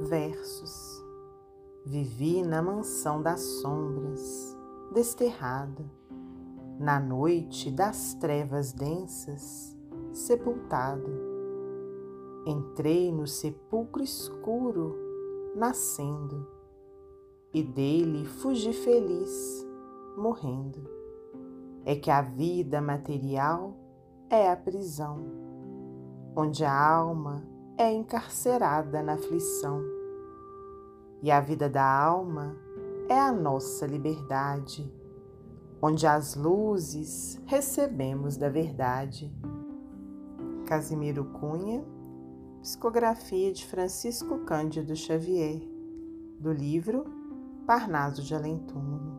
Versos. Vivi na mansão das sombras, desterrada, na noite das trevas densas, sepultado. Entrei no sepulcro escuro, nascendo, e dele fugi feliz, morrendo. É que a vida material é a prisão, onde a alma é encarcerada na aflição. E a vida da alma é a nossa liberdade, onde as luzes recebemos da verdade. Casimiro Cunha, psicografia de Francisco Cândido Xavier, do livro Parnaso de Além Túmulo.